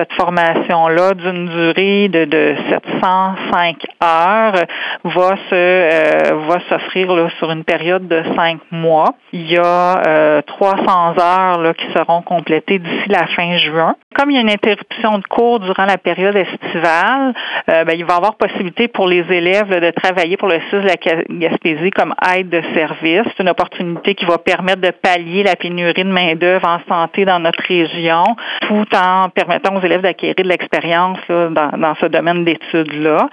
Cette formation-là, d'une durée de, de 705 heures, va se euh, va s'offrir sur une période de cinq mois. Il y a euh, 300 heures là, qui seront complétées d'ici la fin juin. Comme il y a une interruption de cours durant la période estivale, euh, ben, il va y avoir possibilité pour les élèves de travailler pour le CIS de la Gaspésie comme aide de service. C'est une opportunité qui va permettre de pallier la pénurie de main-d'œuvre en santé dans notre région, tout en permettant aux élèves d'acquérir de l'expérience dans, ce domaine d'études-là.